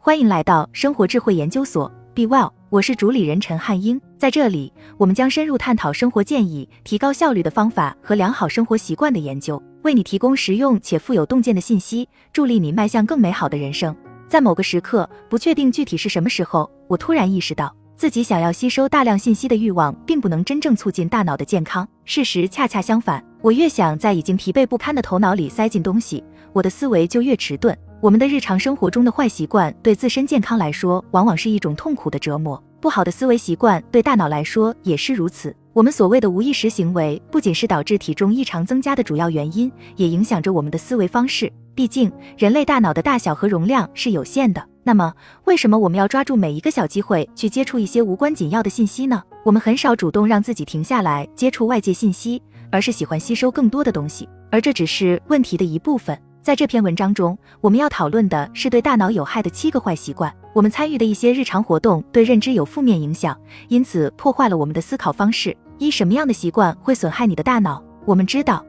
欢迎来到生活智慧研究所，Be Well，我是主理人陈汉英。在这里，我们将深入探讨生活建议、提高效率的方法和良好生活习惯的研究，为你提供实用且富有洞见的信息，助力你迈向更美好的人生。在某个时刻，不确定具体是什么时候，我突然意识到，自己想要吸收大量信息的欲望，并不能真正促进大脑的健康。事实恰恰相反，我越想在已经疲惫不堪的头脑里塞进东西，我的思维就越迟钝。我们的日常生活中的坏习惯对自身健康来说，往往是一种痛苦的折磨。不好的思维习惯对大脑来说也是如此。我们所谓的无意识行为，不仅是导致体重异常增加的主要原因，也影响着我们的思维方式。毕竟，人类大脑的大小和容量是有限的。那么，为什么我们要抓住每一个小机会去接触一些无关紧要的信息呢？我们很少主动让自己停下来接触外界信息，而是喜欢吸收更多的东西，而这只是问题的一部分。在这篇文章中，我们要讨论的是对大脑有害的七个坏习惯。我们参与的一些日常活动对认知有负面影响，因此破坏了我们的思考方式。一、什么样的习惯会损害你的大脑？我们知道，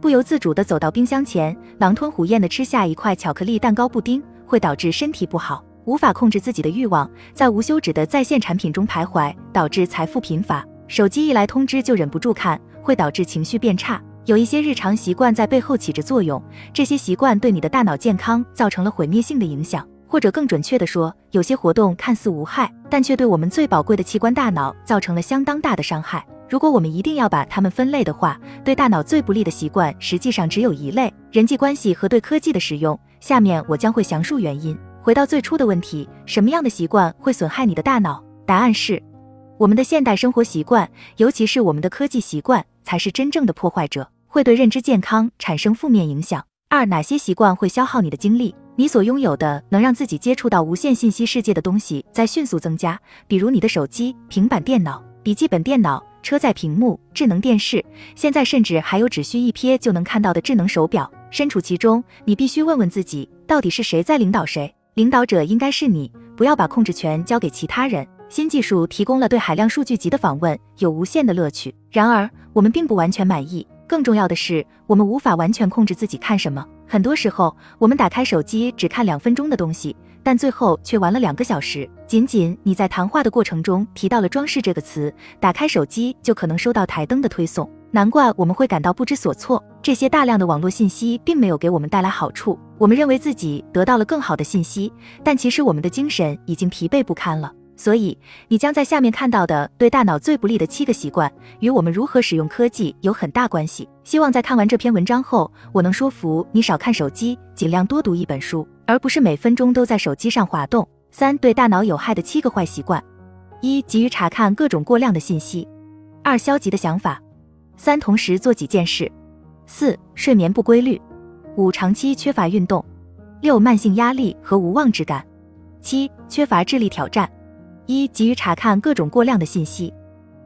不由自主地走到冰箱前，狼吞虎咽地吃下一块巧克力蛋糕布丁，会导致身体不好；无法控制自己的欲望，在无休止的在线产品中徘徊，导致财富贫乏；手机一来通知就忍不住看，会导致情绪变差。有一些日常习惯在背后起着作用，这些习惯对你的大脑健康造成了毁灭性的影响，或者更准确的说，有些活动看似无害，但却对我们最宝贵的器官大脑造成了相当大的伤害。如果我们一定要把它们分类的话，对大脑最不利的习惯实际上只有一类：人际关系和对科技的使用。下面我将会详述原因。回到最初的问题，什么样的习惯会损害你的大脑？答案是，我们的现代生活习惯，尤其是我们的科技习惯，才是真正的破坏者。会对认知健康产生负面影响。二，哪些习惯会消耗你的精力？你所拥有的能让自己接触到无限信息世界的东西在迅速增加，比如你的手机、平板电脑、笔记本电脑、车载屏幕、智能电视，现在甚至还有只需一瞥就能看到的智能手表。身处其中，你必须问问自己，到底是谁在领导谁？领导者应该是你，不要把控制权交给其他人。新技术提供了对海量数据集的访问，有无限的乐趣。然而，我们并不完全满意。更重要的是，我们无法完全控制自己看什么。很多时候，我们打开手机只看两分钟的东西，但最后却玩了两个小时。仅仅你在谈话的过程中提到了“装饰”这个词，打开手机就可能收到台灯的推送。难怪我们会感到不知所措。这些大量的网络信息并没有给我们带来好处。我们认为自己得到了更好的信息，但其实我们的精神已经疲惫不堪了。所以，你将在下面看到的对大脑最不利的七个习惯，与我们如何使用科技有很大关系。希望在看完这篇文章后，我能说服你少看手机，尽量多读一本书，而不是每分钟都在手机上滑动。三、对大脑有害的七个坏习惯：一、急于查看各种过量的信息；二、消极的想法；三、同时做几件事；四、睡眠不规律；五、长期缺乏运动；六、慢性压力和无望之感；七、缺乏智力挑战。一急于查看各种过量的信息，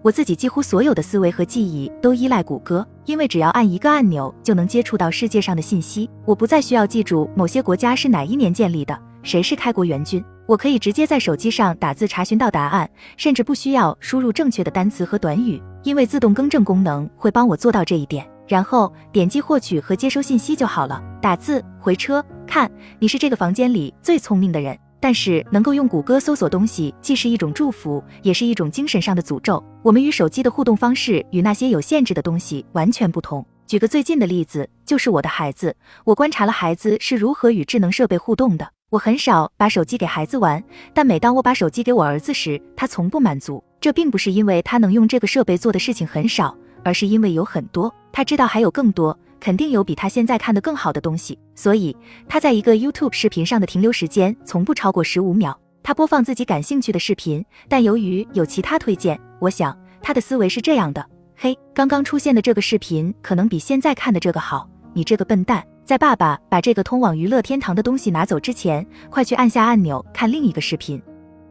我自己几乎所有的思维和记忆都依赖谷歌，因为只要按一个按钮就能接触到世界上的信息。我不再需要记住某些国家是哪一年建立的，谁是开国元勋，我可以直接在手机上打字查询到答案，甚至不需要输入正确的单词和短语，因为自动更正功能会帮我做到这一点。然后点击获取和接收信息就好了。打字回车，看你是这个房间里最聪明的人。但是能够用谷歌搜索东西，既是一种祝福，也是一种精神上的诅咒。我们与手机的互动方式与那些有限制的东西完全不同。举个最近的例子，就是我的孩子。我观察了孩子是如何与智能设备互动的。我很少把手机给孩子玩，但每当我把手机给我儿子时，他从不满足。这并不是因为他能用这个设备做的事情很少，而是因为有很多，他知道还有更多。肯定有比他现在看的更好的东西，所以他在一个 YouTube 视频上的停留时间从不超过十五秒。他播放自己感兴趣的视频，但由于有其他推荐，我想他的思维是这样的：嘿，刚刚出现的这个视频可能比现在看的这个好。你这个笨蛋，在爸爸把这个通往娱乐天堂的东西拿走之前，快去按下按钮看另一个视频。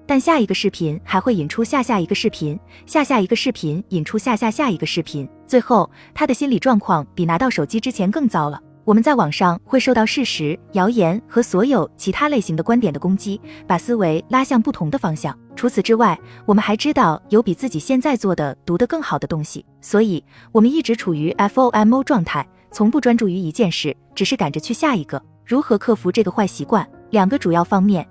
但下一个视频还会引出下下一个视频，下下一个视频引出下下下一个视频，最后他的心理状况比拿到手机之前更糟了。我们在网上会受到事实、谣言和所有其他类型的观点的攻击，把思维拉向不同的方向。除此之外，我们还知道有比自己现在做的读得更好的东西，所以我们一直处于 FOMO 状态，从不专注于一件事，只是赶着去下一个。如何克服这个坏习惯？两个主要方面。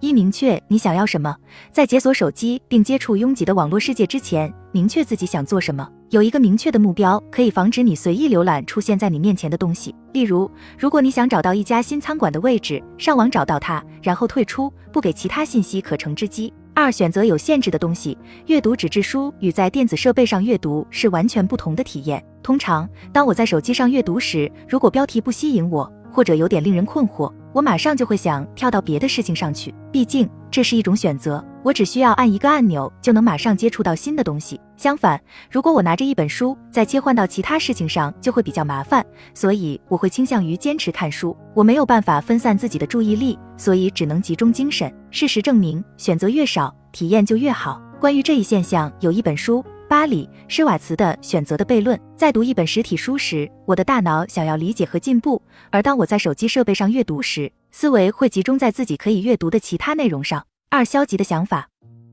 一、明确你想要什么，在解锁手机并接触拥挤的网络世界之前，明确自己想做什么。有一个明确的目标，可以防止你随意浏览出现在你面前的东西。例如，如果你想找到一家新餐馆的位置，上网找到它，然后退出，不给其他信息可乘之机。二、选择有限制的东西。阅读纸质书与在电子设备上阅读是完全不同的体验。通常，当我在手机上阅读时，如果标题不吸引我，或者有点令人困惑，我马上就会想跳到别的事情上去。毕竟，这是一种选择。我只需要按一个按钮，就能马上接触到新的东西。相反，如果我拿着一本书，再切换到其他事情上，就会比较麻烦。所以，我会倾向于坚持看书。我没有办法分散自己的注意力，所以只能集中精神。事实证明，选择越少，体验就越好。关于这一现象，有一本书《巴里施瓦茨的选择的悖论》。在读一本实体书时，我的大脑想要理解和进步；而当我在手机设备上阅读时，思维会集中在自己可以阅读的其他内容上。二、消极的想法。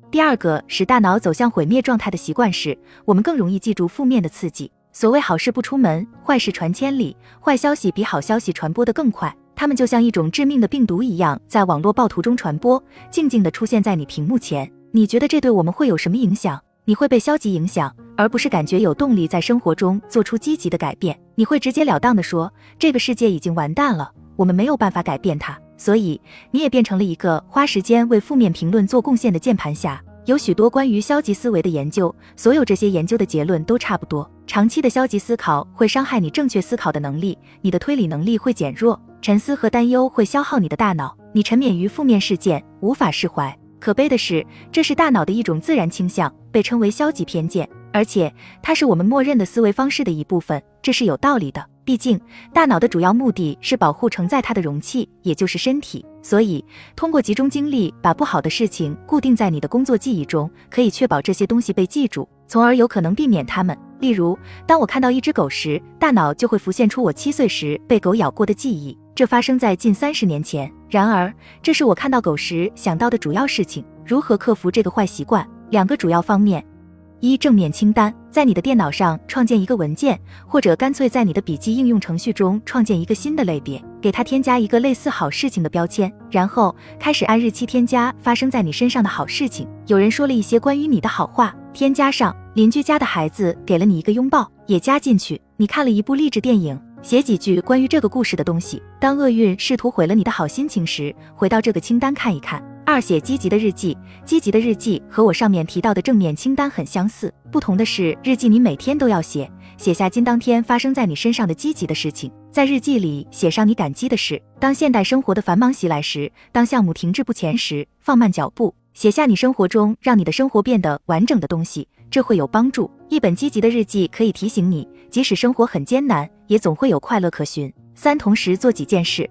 第二个使大脑走向毁灭状态的习惯是，我们更容易记住负面的刺激。所谓好事不出门，坏事传千里，坏消息比好消息传播得更快。它们就像一种致命的病毒一样，在网络暴徒中传播，静静地出现在你屏幕前。你觉得这对我们会有什么影响？你会被消极影响，而不是感觉有动力在生活中做出积极的改变。你会直截了当地说，这个世界已经完蛋了，我们没有办法改变它。所以你也变成了一个花时间为负面评论做贡献的键盘侠。有许多关于消极思维的研究，所有这些研究的结论都差不多。长期的消极思考会伤害你正确思考的能力，你的推理能力会减弱，沉思和担忧会消耗你的大脑，你沉湎于负面事件，无法释怀。可悲的是，这是大脑的一种自然倾向，被称为消极偏见，而且它是我们默认的思维方式的一部分，这是有道理的。毕竟，大脑的主要目的是保护承载它的容器，也就是身体。所以，通过集中精力把不好的事情固定在你的工作记忆中，可以确保这些东西被记住，从而有可能避免它们。例如，当我看到一只狗时，大脑就会浮现出我七岁时被狗咬过的记忆，这发生在近三十年前。然而，这是我看到狗时想到的主要事情。如何克服这个坏习惯？两个主要方面。一正面清单，在你的电脑上创建一个文件，或者干脆在你的笔记应用程序中创建一个新的类别，给它添加一个类似好事情的标签，然后开始按日期添加发生在你身上的好事情。有人说了一些关于你的好话，添加上。邻居家的孩子给了你一个拥抱，也加进去。你看了一部励志电影，写几句关于这个故事的东西。当厄运试图毁了你的好心情时，回到这个清单看一看。二写积极的日记，积极的日记和我上面提到的正面清单很相似，不同的是日记你每天都要写，写下今当天发生在你身上的积极的事情，在日记里写上你感激的事。当现代生活的繁忙袭来时，当项目停滞不前时，放慢脚步，写下你生活中让你的生活变得完整的东西，这会有帮助。一本积极的日记可以提醒你，即使生活很艰难，也总会有快乐可寻。三同时做几件事。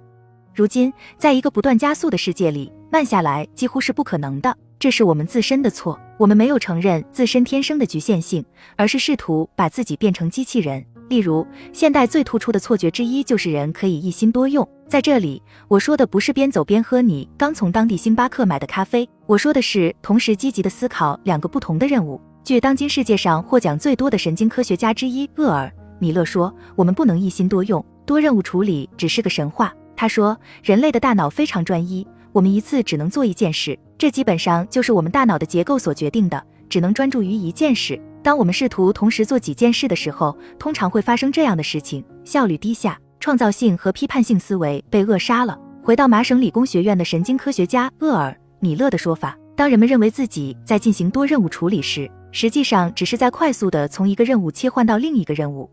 如今，在一个不断加速的世界里，慢下来几乎是不可能的。这是我们自身的错。我们没有承认自身天生的局限性，而是试图把自己变成机器人。例如，现代最突出的错觉之一就是人可以一心多用。在这里，我说的不是边走边喝你刚从当地星巴克买的咖啡，我说的是同时积极的思考两个不同的任务。据当今世界上获奖最多的神经科学家之一厄尔·米勒说，我们不能一心多用，多任务处理只是个神话。他说，人类的大脑非常专一，我们一次只能做一件事，这基本上就是我们大脑的结构所决定的，只能专注于一件事。当我们试图同时做几件事的时候，通常会发生这样的事情：效率低下，创造性和批判性思维被扼杀了。回到麻省理工学院的神经科学家厄尔·米勒的说法，当人们认为自己在进行多任务处理时，实际上只是在快速的从一个任务切换到另一个任务。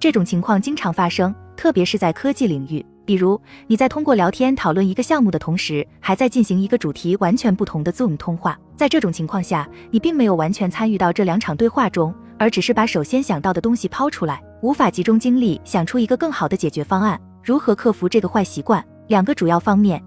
这种情况经常发生，特别是在科技领域。比如，你在通过聊天讨论一个项目的同时，还在进行一个主题完全不同的 Zoom 通话。在这种情况下，你并没有完全参与到这两场对话中，而只是把首先想到的东西抛出来，无法集中精力想出一个更好的解决方案。如何克服这个坏习惯？两个主要方面：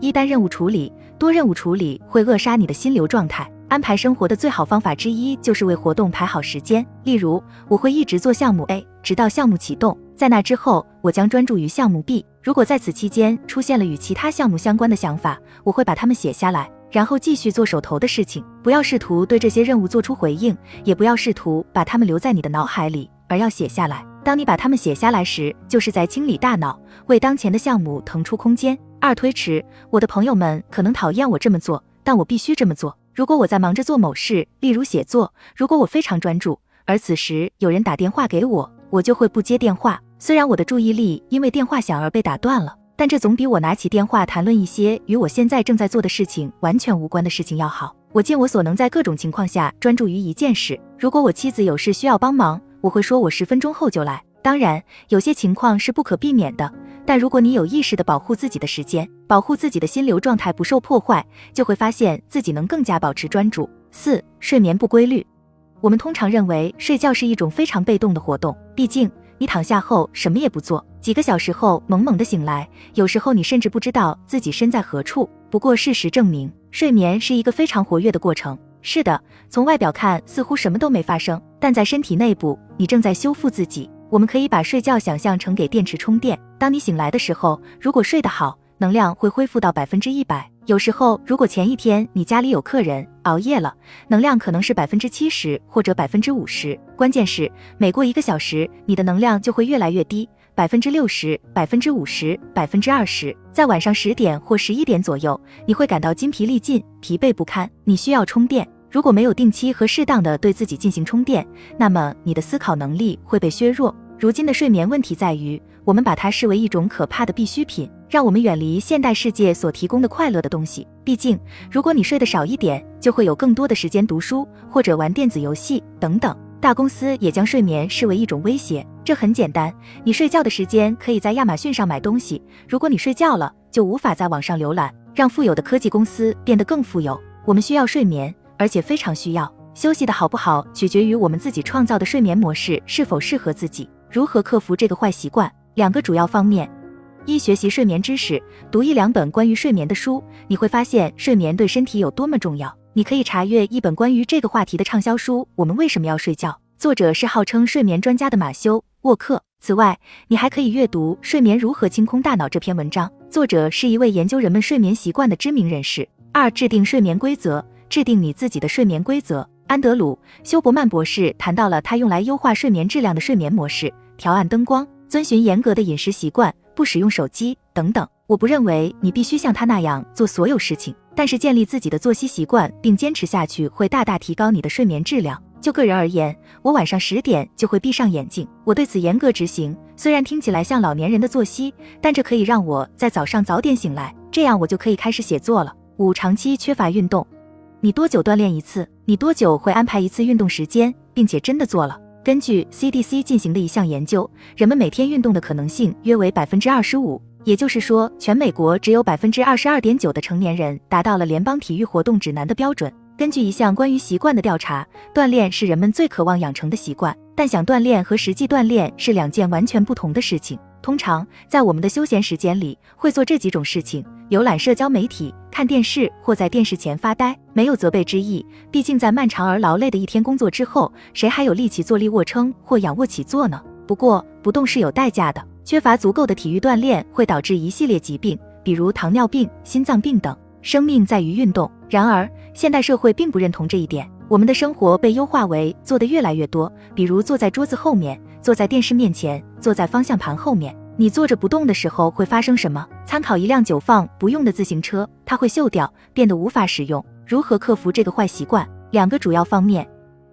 一单任务处理，多任务处理会扼杀你的心流状态。安排生活的最好方法之一就是为活动排好时间。例如，我会一直做项目 A，直到项目启动。在那之后，我将专注于项目 B。如果在此期间出现了与其他项目相关的想法，我会把它们写下来，然后继续做手头的事情。不要试图对这些任务做出回应，也不要试图把它们留在你的脑海里，而要写下来。当你把它们写下来时，就是在清理大脑，为当前的项目腾出空间。二、推迟。我的朋友们可能讨厌我这么做，但我必须这么做。如果我在忙着做某事，例如写作，如果我非常专注，而此时有人打电话给我，我就会不接电话。虽然我的注意力因为电话响而被打断了，但这总比我拿起电话谈论一些与我现在正在做的事情完全无关的事情要好。我尽我所能在各种情况下专注于一件事。如果我妻子有事需要帮忙，我会说我十分钟后就来。当然，有些情况是不可避免的。但如果你有意识地保护自己的时间，保护自己的心流状态不受破坏，就会发现自己能更加保持专注。四、睡眠不规律。我们通常认为睡觉是一种非常被动的活动，毕竟你躺下后什么也不做，几个小时后猛猛地醒来，有时候你甚至不知道自己身在何处。不过事实证明，睡眠是一个非常活跃的过程。是的，从外表看似乎什么都没发生，但在身体内部，你正在修复自己。我们可以把睡觉想象成给电池充电。当你醒来的时候，如果睡得好，能量会恢复到百分之一百。有时候，如果前一天你家里有客人熬夜了，能量可能是百分之七十或者百分之五十。关键是每过一个小时，你的能量就会越来越低，百分之六十、百分之五十、百分之二十。在晚上十点或十一点左右，你会感到筋疲力尽、疲惫不堪，你需要充电。如果没有定期和适当的对自己进行充电，那么你的思考能力会被削弱。如今的睡眠问题在于，我们把它视为一种可怕的必需品，让我们远离现代世界所提供的快乐的东西。毕竟，如果你睡得少一点，就会有更多的时间读书或者玩电子游戏等等。大公司也将睡眠视为一种威胁。这很简单，你睡觉的时间可以在亚马逊上买东西，如果你睡觉了，就无法在网上浏览。让富有的科技公司变得更富有，我们需要睡眠。而且非常需要休息的好不好，取决于我们自己创造的睡眠模式是否适合自己。如何克服这个坏习惯？两个主要方面：一、学习睡眠知识，读一两本关于睡眠的书，你会发现睡眠对身体有多么重要。你可以查阅一本关于这个话题的畅销书《我们为什么要睡觉》，作者是号称睡眠专家的马修·沃克。此外，你还可以阅读《睡眠如何清空大脑》这篇文章，作者是一位研究人们睡眠习惯的知名人士。二、制定睡眠规则。制定你自己的睡眠规则。安德鲁·休伯曼博士谈到了他用来优化睡眠质量的睡眠模式：调暗灯光、遵循严格的饮食习惯、不使用手机等等。我不认为你必须像他那样做所有事情，但是建立自己的作息习惯并坚持下去会大大提高你的睡眠质量。就个人而言，我晚上十点就会闭上眼睛，我对此严格执行。虽然听起来像老年人的作息，但这可以让我在早上早点醒来，这样我就可以开始写作了。五、长期缺乏运动。你多久锻炼一次？你多久会安排一次运动时间，并且真的做了？根据 CDC 进行的一项研究，人们每天运动的可能性约为百分之二十五，也就是说，全美国只有百分之二十二点九的成年人达到了联邦体育活动指南的标准。根据一项关于习惯的调查，锻炼是人们最渴望养成的习惯，但想锻炼和实际锻炼是两件完全不同的事情。通常在我们的休闲时间里，会做这几种事情：浏览社交媒体、看电视或在电视前发呆。没有责备之意，毕竟在漫长而劳累的一天工作之后，谁还有力气做力卧撑或仰卧起坐呢？不过，不动是有代价的。缺乏足够的体育锻炼会导致一系列疾病，比如糖尿病、心脏病等。生命在于运动。然而，现代社会并不认同这一点。我们的生活被优化为做的越来越多，比如坐在桌子后面。坐在电视面前，坐在方向盘后面。你坐着不动的时候会发生什么？参考一辆久放不用的自行车，它会锈掉，变得无法使用。如何克服这个坏习惯？两个主要方面：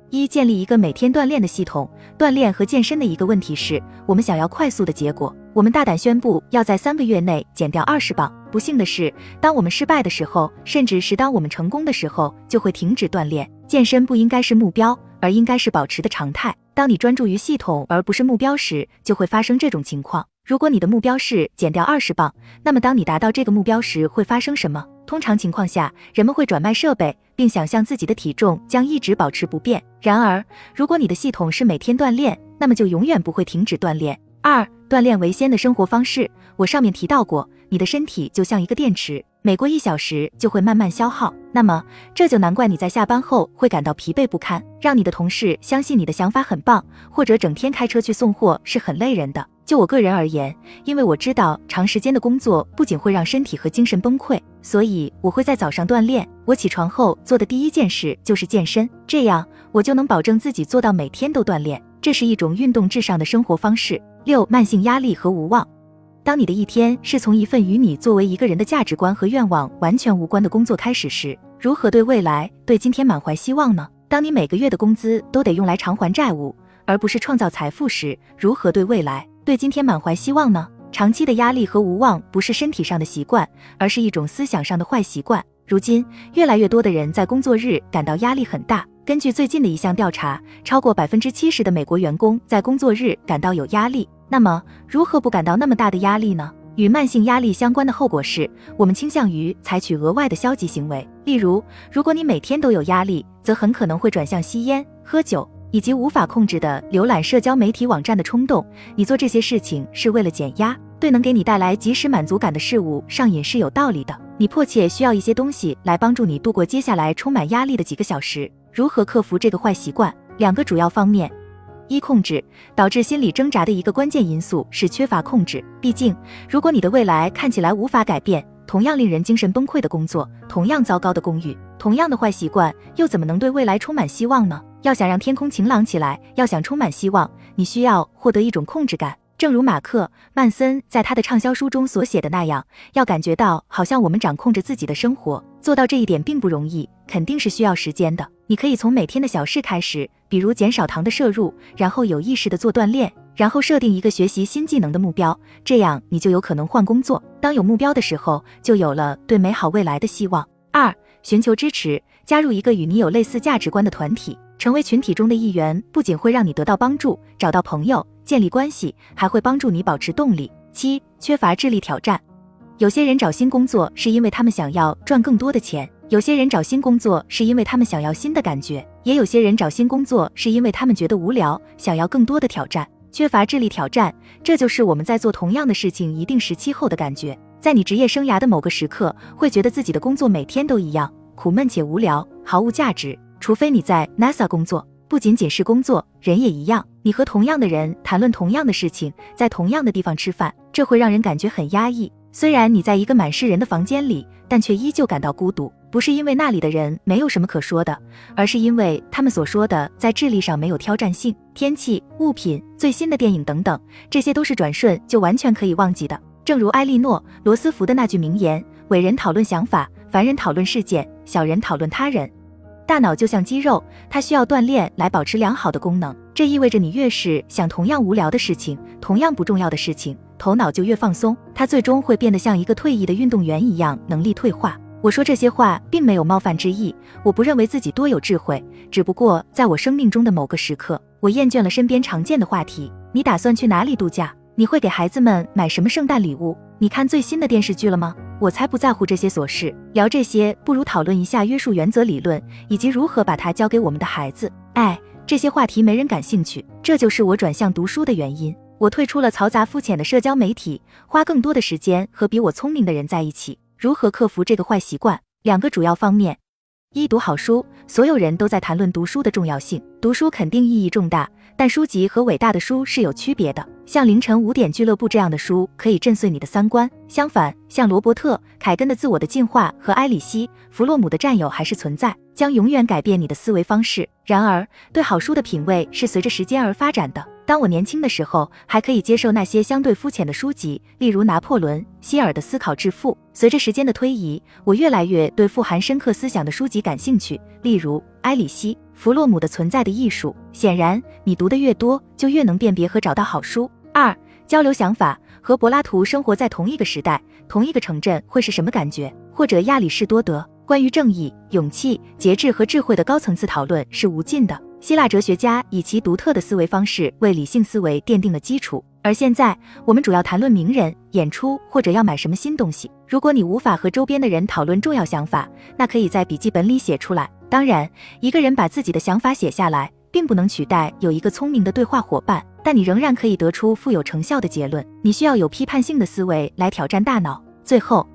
一、建立一个每天锻炼的系统。锻炼和健身的一个问题是，我们想要快速的结果。我们大胆宣布要在三个月内减掉二十磅。不幸的是，当我们失败的时候，甚至是当我们成功的时候，就会停止锻炼。健身不应该是目标，而应该是保持的常态。当你专注于系统而不是目标时，就会发生这种情况。如果你的目标是减掉二十磅，那么当你达到这个目标时会发生什么？通常情况下，人们会转卖设备，并想象自己的体重将一直保持不变。然而，如果你的系统是每天锻炼，那么就永远不会停止锻炼。二、锻炼为先的生活方式。我上面提到过，你的身体就像一个电池。每过一小时就会慢慢消耗，那么这就难怪你在下班后会感到疲惫不堪，让你的同事相信你的想法很棒，或者整天开车去送货是很累人的。就我个人而言，因为我知道长时间的工作不仅会让身体和精神崩溃，所以我会在早上锻炼。我起床后做的第一件事就是健身，这样我就能保证自己做到每天都锻炼。这是一种运动至上的生活方式。六、慢性压力和无望。当你的一天是从一份与你作为一个人的价值观和愿望完全无关的工作开始时，如何对未来、对今天满怀希望呢？当你每个月的工资都得用来偿还债务，而不是创造财富时，如何对未来、对今天满怀希望呢？长期的压力和无望不是身体上的习惯，而是一种思想上的坏习惯。如今，越来越多的人在工作日感到压力很大。根据最近的一项调查，超过百分之七十的美国员工在工作日感到有压力。那么，如何不感到那么大的压力呢？与慢性压力相关的后果是，我们倾向于采取额外的消极行为。例如，如果你每天都有压力，则很可能会转向吸烟、喝酒。以及无法控制的浏览社交媒体网站的冲动，你做这些事情是为了减压，对能给你带来及时满足感的事物上瘾是有道理的。你迫切需要一些东西来帮助你度过接下来充满压力的几个小时。如何克服这个坏习惯？两个主要方面：一、控制。导致心理挣扎的一个关键因素是缺乏控制。毕竟，如果你的未来看起来无法改变，同样令人精神崩溃的工作，同样糟糕的公寓，同样的坏习惯，又怎么能对未来充满希望呢？要想让天空晴朗起来，要想充满希望，你需要获得一种控制感。正如马克·曼森在他的畅销书中所写的那样，要感觉到好像我们掌控着自己的生活。做到这一点并不容易，肯定是需要时间的。你可以从每天的小事开始，比如减少糖的摄入，然后有意识的做锻炼，然后设定一个学习新技能的目标，这样你就有可能换工作。当有目标的时候，就有了对美好未来的希望。二、寻求支持，加入一个与你有类似价值观的团体。成为群体中的一员，不仅会让你得到帮助、找到朋友、建立关系，还会帮助你保持动力。七、缺乏智力挑战。有些人找新工作是因为他们想要赚更多的钱，有些人找新工作是因为他们想要新的感觉，也有些人找新工作是因为他们觉得无聊，想要更多的挑战。缺乏智力挑战，这就是我们在做同样的事情一定时期后的感觉。在你职业生涯的某个时刻，会觉得自己的工作每天都一样，苦闷且无聊，毫无价值。除非你在 NASA 工作，不仅仅是工作，人也一样。你和同样的人谈论同样的事情，在同样的地方吃饭，这会让人感觉很压抑。虽然你在一个满是人的房间里，但却依旧感到孤独。不是因为那里的人没有什么可说的，而是因为他们所说的在智力上没有挑战性。天气、物品、最新的电影等等，这些都是转瞬就完全可以忘记的。正如埃莉诺·罗斯福的那句名言：“伟人讨论想法，凡人讨论事件，小人讨论他人。”大脑就像肌肉，它需要锻炼来保持良好的功能。这意味着你越是想同样无聊的事情、同样不重要的事情，头脑就越放松，它最终会变得像一个退役的运动员一样，能力退化。我说这些话并没有冒犯之意，我不认为自己多有智慧，只不过在我生命中的某个时刻，我厌倦了身边常见的话题。你打算去哪里度假？你会给孩子们买什么圣诞礼物？你看最新的电视剧了吗？我才不在乎这些琐事，聊这些不如讨论一下约束原则理论，以及如何把它教给我们的孩子。哎，这些话题没人感兴趣，这就是我转向读书的原因。我退出了嘈杂肤浅的社交媒体，花更多的时间和比我聪明的人在一起。如何克服这个坏习惯？两个主要方面：一、读好书。所有人都在谈论读书的重要性，读书肯定意义重大。但书籍和伟大的书是有区别的。像凌晨五点俱乐部这样的书可以震碎你的三观，相反，像罗伯特·凯根的《自我的进化》和埃里希·弗洛姆的《占有还是存在》，将永远改变你的思维方式。然而，对好书的品味是随着时间而发展的。当我年轻的时候，还可以接受那些相对肤浅的书籍，例如拿破仑·希尔的《思考致富》。随着时间的推移，我越来越对富含深刻思想的书籍感兴趣，例如埃里希·弗洛姆的《存在的艺术》。显然，你读的越多，就越能辨别和找到好书。二、交流想法。和柏拉图生活在同一个时代、同一个城镇会是什么感觉？或者亚里士多德关于正义、勇气、节制和智慧的高层次讨论是无尽的。希腊哲学家以其独特的思维方式为理性思维奠定了基础，而现在我们主要谈论名人、演出或者要买什么新东西。如果你无法和周边的人讨论重要想法，那可以在笔记本里写出来。当然，一个人把自己的想法写下来，并不能取代有一个聪明的对话伙伴，但你仍然可以得出富有成效的结论。你需要有批判性的思维来挑战大脑。最后，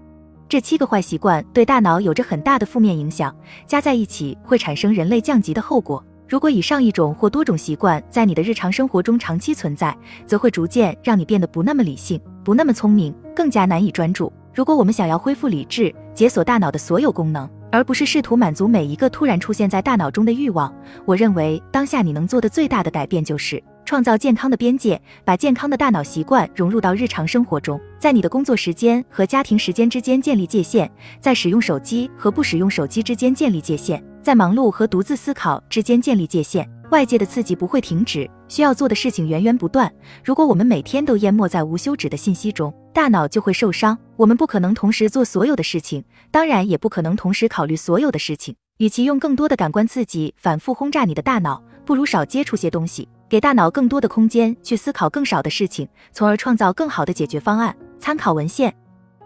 这七个坏习惯对大脑有着很大的负面影响，加在一起会产生人类降级的后果。如果以上一种或多种习惯在你的日常生活中长期存在，则会逐渐让你变得不那么理性，不那么聪明，更加难以专注。如果我们想要恢复理智，解锁大脑的所有功能，而不是试图满足每一个突然出现在大脑中的欲望，我认为当下你能做的最大的改变就是。创造健康的边界，把健康的大脑习惯融入到日常生活中，在你的工作时间和家庭时间之间建立界限，在使用手机和不使用手机之间建立界限，在忙碌和独自思考之间建立界限。外界的刺激不会停止，需要做的事情源源不断。如果我们每天都淹没在无休止的信息中，大脑就会受伤。我们不可能同时做所有的事情，当然也不可能同时考虑所有的事情。与其用更多的感官刺激反复轰炸你的大脑，不如少接触些东西，给大脑更多的空间去思考更少的事情，从而创造更好的解决方案。参考文献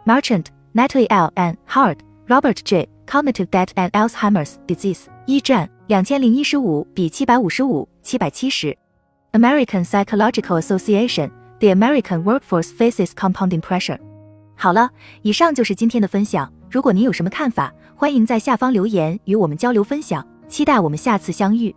：Marchant, Natalie L. and hard robert J. Cognitive death and Alzheimer's Disease. 一战。两千零一十五比七百五十五，七百七十。American Psychological Association，The American Workforce Faces Compounding Pressure。好了，以上就是今天的分享。如果您有什么看法，欢迎在下方留言与我们交流分享。期待我们下次相遇。